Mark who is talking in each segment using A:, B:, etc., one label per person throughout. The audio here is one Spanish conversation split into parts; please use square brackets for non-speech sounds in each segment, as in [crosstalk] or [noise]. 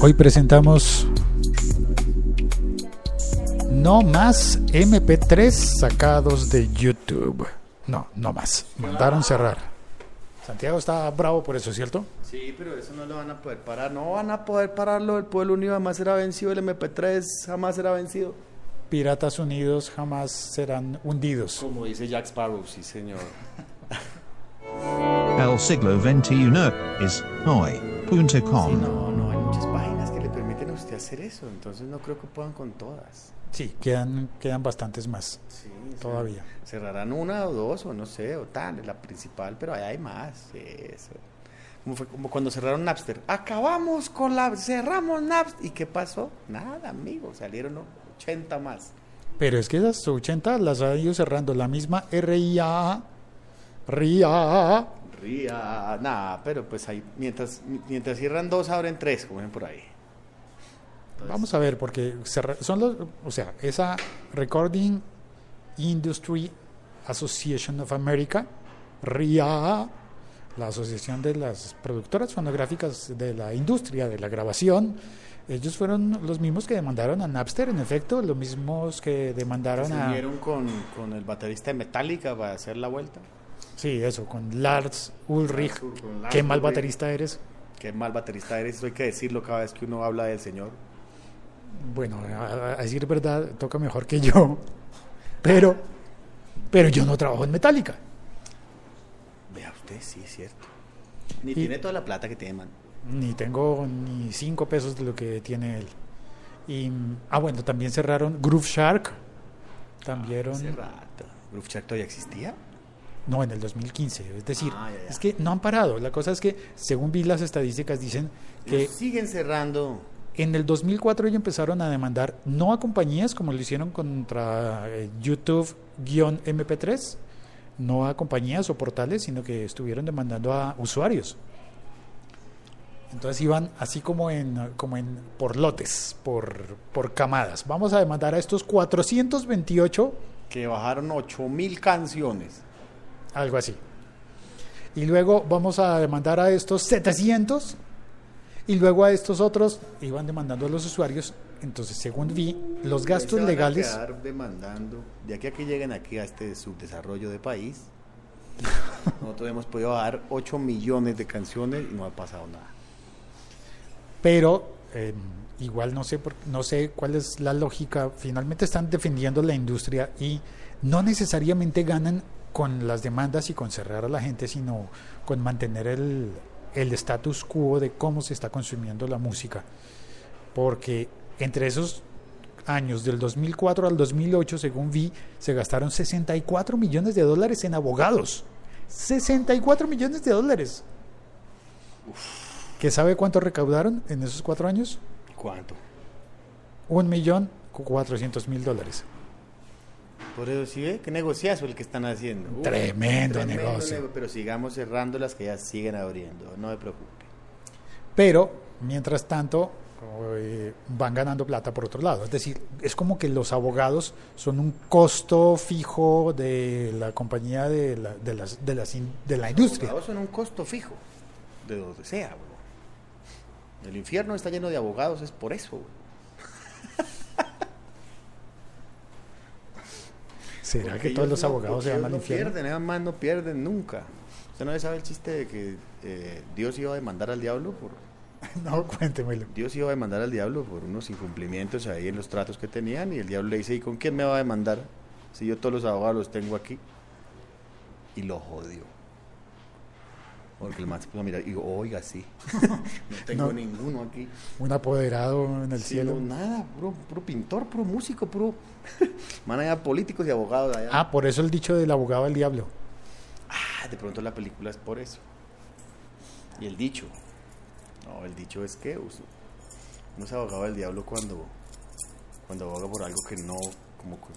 A: Hoy presentamos no más MP3 sacados de YouTube. No, no más. Mandaron cerrar. Santiago está bravo por eso, ¿cierto?
B: Sí, pero eso no lo van a poder parar. No van a poder pararlo. El pueblo unido jamás será vencido. El MP3 jamás será vencido.
A: Piratas unidos jamás serán hundidos.
B: Como dice Jack Sparrow, sí, señor.
C: El siglo XXI es hoy.com.
B: Sí, no, no, hacer eso. Entonces no creo que puedan con todas.
A: Sí, quedan, quedan bastantes más
B: Sí,
A: todavía.
B: Cerrarán una o dos, o no sé, o tal, la principal, pero ahí hay más. Eso. Como, fue, como cuando cerraron Napster. Acabamos con la. Cerramos Napster. ¿Y qué pasó? Nada, amigo. Salieron 80 más.
A: Pero es que esas 80 las ha ido cerrando la misma RIA. RIA.
B: Ría, nada, pero pues ahí, mientras, mientras cierran dos, abren tres, como ven por ahí. Entonces,
A: Vamos a ver, porque cerra- son los, o sea, esa Recording Industry Association of America, RIA, la Asociación de las Productoras Fonográficas de la Industria de la Grabación, ellos fueron los mismos que demandaron a Napster, en efecto, los mismos que demandaron
B: se
A: a...
B: unieron con, con el baterista de Metallica para hacer la vuelta.
A: Sí, eso, con Lars Ulrich.
B: Con Lars
A: Qué mal baterista eres.
B: Qué mal baterista eres, eso hay que decirlo cada vez que uno habla del señor.
A: Bueno, a, a decir verdad, toca mejor que yo. Pero, pero yo no trabajo en Metallica.
B: Vea usted, sí, es cierto. Ni
A: Y-
B: tiene toda la plata que tiene, man.
A: Ni tengo ni cinco pesos de lo que tiene él. Y, ah, bueno, también cerraron Groove Shark. También.
B: Rato. ¿Groove Shark todavía existía?
A: no, en el 2015. Es decir,
B: Ah, ya, ya.
A: es que no han parado. La cosa es que, según vi las estadísticas, dicen que
B: Los siguen cerrando.
A: En el 2004 ellos empezaron a demandar no a compañías como lo hicieron contra eh, YouTube-MP3, no a compañías o portales, sino que estuvieron demandando a usuarios. Entonces iban así como en, como en por lotes, por, por camadas. Vamos a demandar a estos 428,
B: Que bajaron 8000 canciones.
A: algo así. Y luego vamos a demandar a estos 700 y luego a estos otros iban demandando a los usuarios. Entonces, según vi, los gastos
B: van a
A: legales...
B: quedar demandando. De aquí a que lleguen aquí a este subdesarrollo de país, [laughs] nosotros hemos podido bajar 8 millones de canciones y no ha pasado nada.
A: pero eh, igual no sé por- no sé cuál es la lógica finalmente están defendiendo la industria y no necesariamente ganan con las demandas y con cerrar a la gente sino con mantener el el status quo de cómo se está consumiendo la música porque entre esos años del 2004 al 2008 según vi se gastaron 64 millones de dólares en abogados 64 millones de dólares ¿Que sabe cuánto recaudaron en esos cuatro años?
B: ¿Cuánto?
A: Un millón cuatrocientos mil dólares.
B: Por eso sí ve, qué negociazo el que están haciendo. Uf,
A: Tremendo negocio.
B: nego- pero sigamos cerrando las que ya siguen abriendo, no me preocupe.
A: Pero, mientras tanto, eh, van ganando plata por otro lado. Es decir, es como que los abogados son un costo fijo de la compañía de la, de las, de las in- de la industria.
B: Abogados son un costo fijo, de donde sea. bro. El infierno está lleno de abogados, es por eso. bro.
A: ¿Será
B: Porque
A: que todos los
B: no-
A: abogados
B: porque
A: se al
B: no
A: infierno?
B: pierden, nada más no pierden nunca. ¿Usted no sabe el chiste de que eh, Dios iba a demandar al diablo por [laughs]
A: No, cuéntemelo.
B: Dios iba a demandar al diablo por unos incumplimientos ahí en los tratos que tenían y el diablo le dice, ¿y con quién me va a demandar? Si yo todos los abogados los tengo aquí. Y lo jodió. Porque el man se puso a mirar y dijo, oiga, sí. [laughs] no tengo
A: No.
B: ninguno aquí.
A: Un apoderado en el
B: Sí,
A: cielo.
B: no, nada, puro, puro pintor, puro músico, puro... [laughs] Man, allá políticos y abogados allá.
A: Ah, por eso el dicho del abogado del diablo.
B: Ah, de pronto la película es por eso. Y el dicho. No, el dicho es que uno se abogaba del diablo cuando, cuando aboga por algo que no, como que-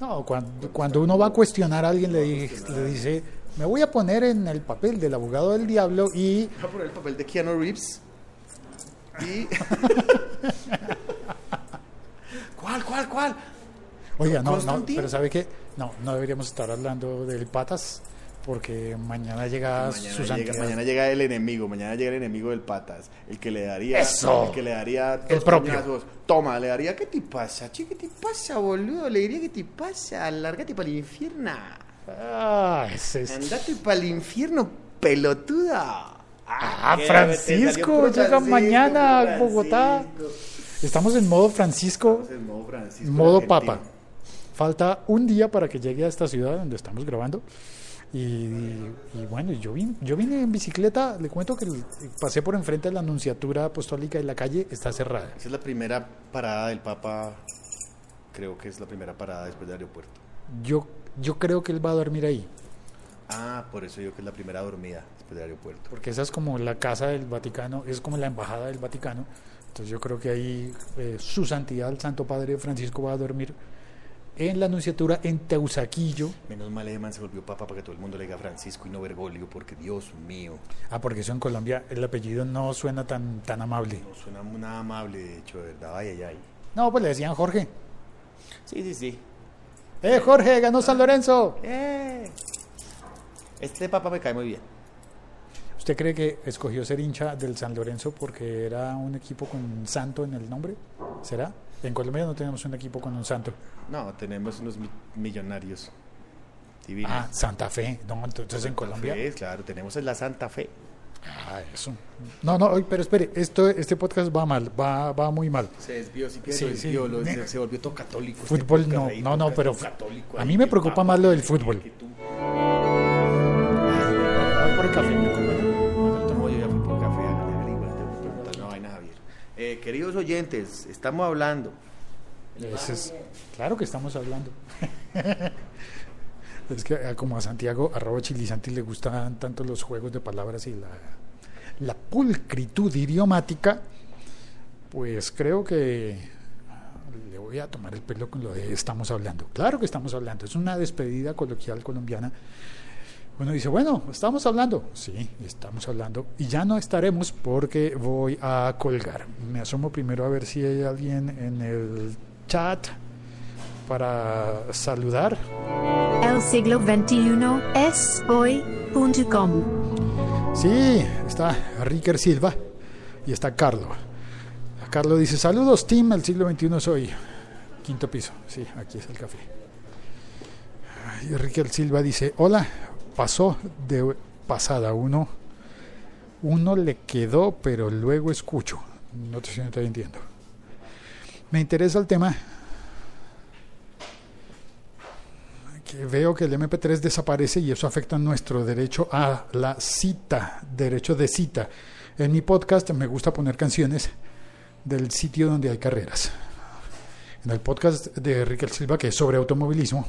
A: No, cuando, cuando uno va a cuestionar a alguien le, le dice, me voy a poner en el papel del abogado del diablo y [laughs]
B: Voy a poner el papel de Keanu Reeves. Y. [laughs] ¿Cuál, cuál, cuál?
A: Oiga, no, no, pero ¿sabe qué? No, no deberíamos estar hablando del patas, porque mañana llega
B: Mañana
A: su
B: llega, mañana llega el enemigo, mañana llega el enemigo del patas, el que le daría,
A: Eso.
B: el que le daría
A: El propio.
B: Toma, le daría, ¿qué te pasa? Che, ¿qué te pasa, boludo? Le diría, ¿qué te pasa? Lárgate para el infierno.
A: Ah, ese es-
B: Andate para el infierno, pelotuda.
A: Ah,
B: qué
A: Francisco, llega
B: Francisco,
A: mañana a Bogotá. Estamos en modo Francisco,
B: Estamos en modo Francisco
A: modo papa. Falta un día para que llegue a esta ciudad donde estamos grabando. Y, y bueno, yo vine, yo vine en bicicleta, le cuento que pasé por enfrente de la Anunciatura Apostólica y la calle está cerrada.
B: Esa es la primera parada del Papa, creo que es la primera parada después del aeropuerto.
A: Yo, yo creo que él va a dormir ahí,
B: Ah, por eso digo que es la primera dormida después del aeropuerto.
A: porque esa es como la casa del Vaticano, es como la embajada del Vaticano. Entonces yo creo que ahí eh, su santidad, el Santo Padre Francisco, va a dormir en la Anunciatura en Teusaquillo.
B: Menos mal Eman se volvió papa para que todo el mundo le diga Francisco y no Bergoglio, porque Dios mío,
A: Ah, porque eso en Colombia el apellido no suena tan, tan amable.
B: no suena nada amable, de hecho, de verdad. Ay, ay, ay.
A: No, pues le decían Jorge.
B: Sí, sí, sí.
A: ¡Eh, Jorge, ganó San Lorenzo!
B: ¡Eh! Este papa me cae muy bien.
A: ¿Usted cree que escogió ser hincha del San Lorenzo porque era un equipo con santo en el nombre? ¿Será? En Colombia no tenemos un equipo con un santo.
B: No, tenemos unos mi- millonarios divinos.
A: Ah, Santa Fe. No, entonces en Colombia.
B: Fe, claro, tenemos la Santa Fe.
A: Ah, eso. No, no, oye, pero espere, esto, este podcast va mal, va, va muy mal.
B: Se desvió, si
A: Sí,
B: se,
A: sí.
B: desvió, lo- se, se volvió todo católico. este
A: Fútbol no,
B: ahí,
A: no, no, pero
B: católico
A: a mí me preocupa más lo del fútbol. Voy por el café,
B: queridos oyentes, estamos hablando.
A: Es- claro que estamos hablando. [laughs] es que ah, como a Santiago, arroba chilisanti, le gustan tanto los juegos de palabras y la, la pulcritud idiomática, pues creo que le voy a tomar el pelo con lo de estamos hablando. Claro que estamos hablando, es una despedida coloquial colombiana. Uno dice, bueno, estamos hablando. Sí, estamos hablando. Y ya no estaremos porque voy a colgar. Me asomo primero a ver si hay alguien en el chat para saludar.
D: El siglo XXI es hoy.com.
A: Sí, está Ricker Silva y está Carlo. Carlo dice, saludos Team, el siglo XXI soy. Quinto piso, sí, aquí es el café. Y Ricker Silva dice, hola, pasó de pasada uno. Uno le quedó, pero luego escucho. No te no te entiendo. Me interesa el tema que veo que el MP3 desaparece y eso afecta nuestro derecho a la cita, derecho de cita. En mi podcast me gusta poner canciones del sitio donde hay carreras. En el podcast de Enrique Silva, que es sobre automovilismo,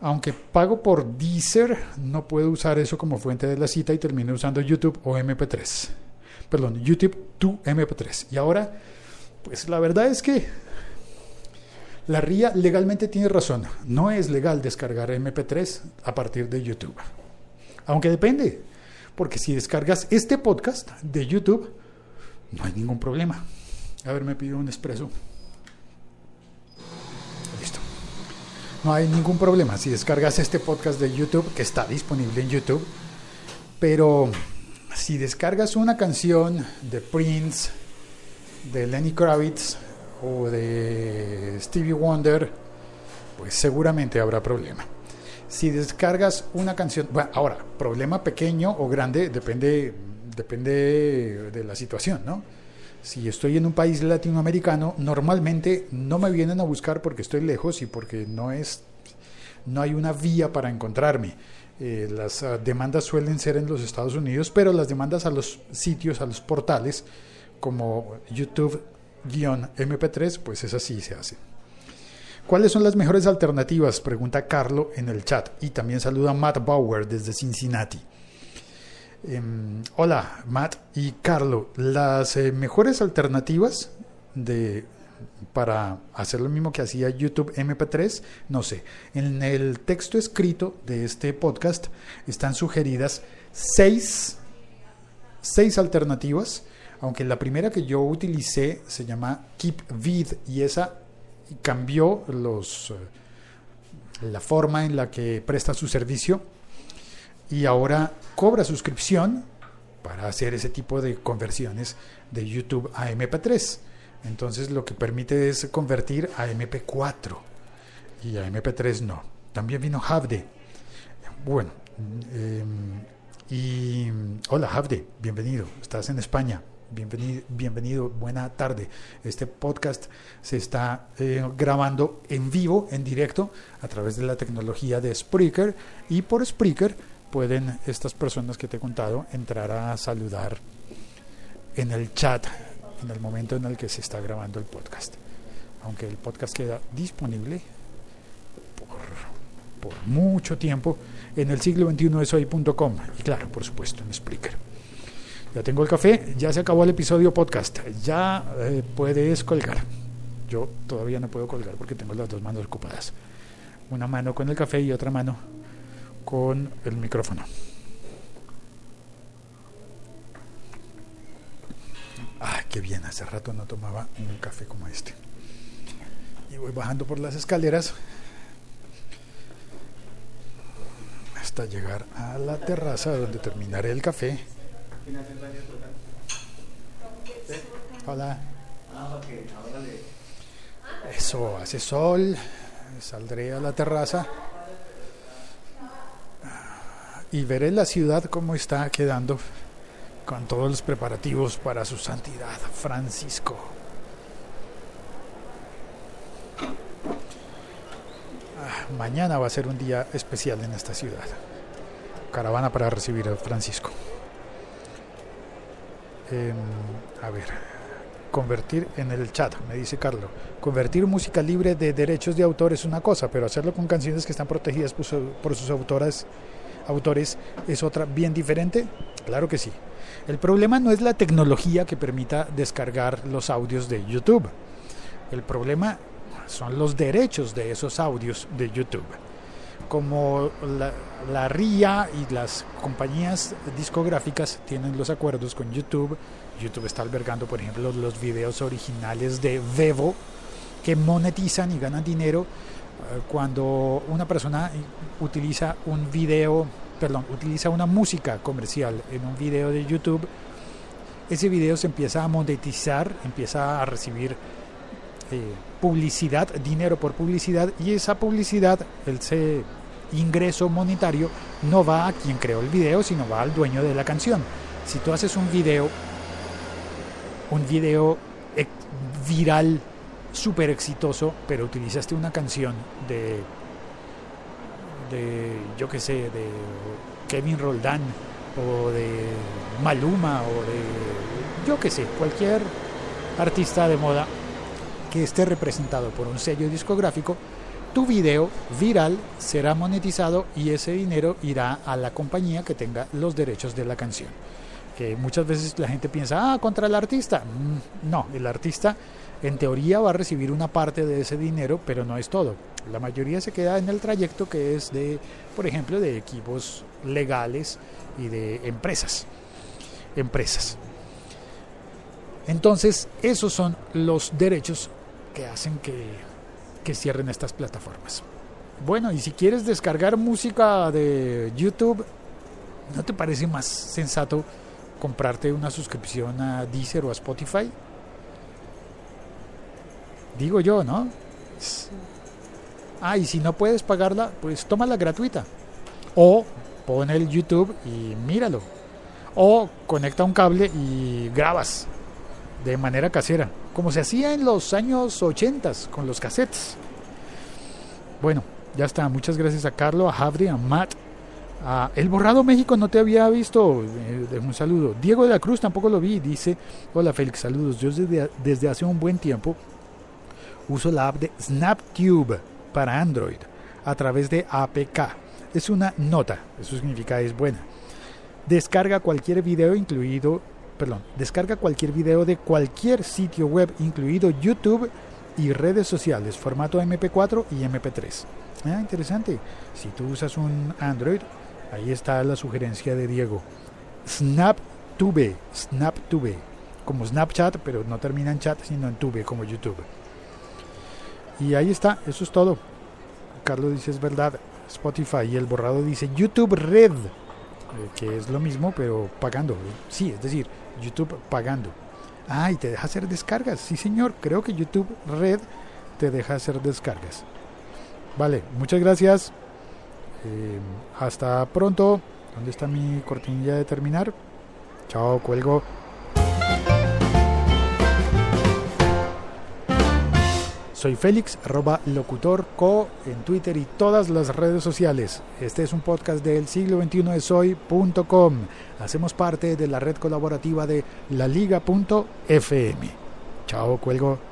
A: aunque pago por Deezer, no puedo usar eso como fuente de la cita y termino usando YouTube o MP3. Perdón, YouTube to MP3. Y ahora, pues la verdad es que la RIA legalmente tiene razón. No es legal descargar MP3 a partir de YouTube. Aunque depende. Porque si descargas este podcast de YouTube, no hay ningún problema. A ver, me pido un expreso. No hay ningún problema si descargas este podcast de YouTube, que está disponible en YouTube. Pero si descargas una canción de Prince, de Lenny Kravitz o de Stevie Wonder, pues seguramente habrá problema. Si descargas una canción, bueno, ahora, problema pequeño o grande depende, depende de la situación, ¿no? Si estoy en un país latinoamericano, normalmente no me vienen a buscar porque estoy lejos y porque no es, no hay una vía para encontrarme. Eh, las uh, demandas suelen ser en los Estados Unidos, pero las demandas a los sitios, a los portales, como YouTube-MP3, pues es así se hace. ¿Cuáles son las mejores alternativas? Pregunta Carlo en el chat. Y también saluda Matt Bauer desde Cincinnati. Eh, hola, Matt y Carlo. Las eh, mejores alternativas de, para hacer lo mismo que hacía YouTube MP3, no sé. En el texto escrito de este podcast están sugeridas seis, seis alternativas, aunque la primera que yo utilicé se llama KeepVid y esa cambió los, la forma en la que presta su servicio. Y ahora cobra suscripción para hacer ese tipo de conversiones de YouTube a MP3. Entonces lo que permite es convertir a MP4 y a MP3 no. También vino Havde. Bueno, eh, y hola Havde, bienvenido. Estás en España. Bienvenido, bienvenido, buena tarde. Este podcast se está eh, grabando en vivo, en directo, a través de la tecnología de Spreaker y por Spreaker pueden estas personas que te he contado entrar a saludar en el chat en el momento en el que se está grabando el podcast. Aunque el podcast queda disponible por, mucho tiempo en el siglo 21 es hoy.com y claro, por supuesto, en Spreaker. Ya tengo el café, ya se acabó el episodio podcast, ya eh, puedes colgar. Yo todavía no puedo colgar porque tengo las dos manos ocupadas. Una mano con el café y otra mano con el micrófono. Ah, qué bien, hace rato no tomaba un café como este. Y voy bajando por las escaleras hasta llegar a la terraza donde terminaré el café. Hola. Eso, hace sol. Saldré a la terraza y veré la ciudad cómo está quedando con todos los preparativos para su santidad, Francisco. Ah, mañana va a ser un día especial en esta ciudad. Caravana para recibir a Francisco. Em, a ver, convertir en el chat, me dice Carlos. Convertir música libre de derechos de autor es una cosa, pero hacerlo con canciones que están protegidas por, por sus autoras, autores es otra bien diferente. Claro que sí. El problema no es la tecnología que permita descargar los audios de YouTube. El problema son los derechos de esos audios de YouTube. Como la, la RIA y las compañías discográficas tienen los acuerdos con YouTube, YouTube está albergando, por ejemplo, los videos originales de Vevo que monetizan y ganan dinero cuando una persona utiliza un video, perdón, utiliza una música comercial en un video de YouTube, ese video se empieza a monetizar, empieza a recibir eh, publicidad, dinero por publicidad, y esa publicidad, ese ingreso monetario, no va a quien creó el video, sino va al dueño de la canción. Si tú haces un video, un video viral, súper exitoso, pero utilizaste una canción de, de yo qué sé, de Kevin Roldán, o de Maluma, o de, yo qué sé, cualquier artista de moda que esté representado por un sello discográfico, tu video viral será monetizado y ese dinero irá a la compañía que tenga los derechos de la canción. Que muchas veces la gente piensa, ah, contra el artista. Mm, No, el artista en teoría va a recibir una parte de ese dinero, pero no es todo. La mayoría se queda en el trayecto que es de, por ejemplo, de equipos legales y de empresas. Empresas. Entonces, esos son los derechos que hacen que, que cierren estas plataformas. Bueno, y si quieres descargar música de YouTube, ¿no te parece más sensato comprarte una suscripción a Deezer o a Spotify? Digo yo, ¿no? Ah, y si no puedes pagarla, pues tómala gratuita. O pon el YouTube y míralo. O conecta un cable y grabas de manera casera, como se hacía en los años 80 con los cassettes. Bueno, ya está. Muchas gracias a Carlos, a Javri, a Matt. A El Borrado México no te había visto. Eh, un saludo. Diego de la Cruz tampoco lo vi. Dice: Hola Félix, saludos. Yo desde, desde hace un buen tiempo uso la app de SnapTube para Android a través de APK. Es una nota, eso significa es buena. Descarga cualquier video incluido, perdón, descarga cualquier video de cualquier sitio web, incluido YouTube y redes sociales, formato MP4 y MP3. Ah, interesante. Si tú usas un Android, ahí está la sugerencia de Diego. SnapTube, SnapTube, como Snapchat, pero no termina en chat, sino en tube, como YouTube. Y ahí está, eso es todo. Carlos dice es verdad, Spotify y el borrado dice YouTube Red. que es lo mismo, pero pagando. Sí, es decir, YouTube pagando. Ah, y te deja hacer descargas. Sí, señor, creo que YouTube Red te deja hacer descargas. Vale, muchas gracias. Eh, hasta pronto. ¿Dónde está mi cortinilla de terminar? Chao, cuelgo. Soy Félix, arroba locutorco en Twitter y todas las redes sociales. Este es un podcast del siglo XXI de soy.com. Hacemos parte de la red colaborativa de laliga.fm. Chao, cuelgo.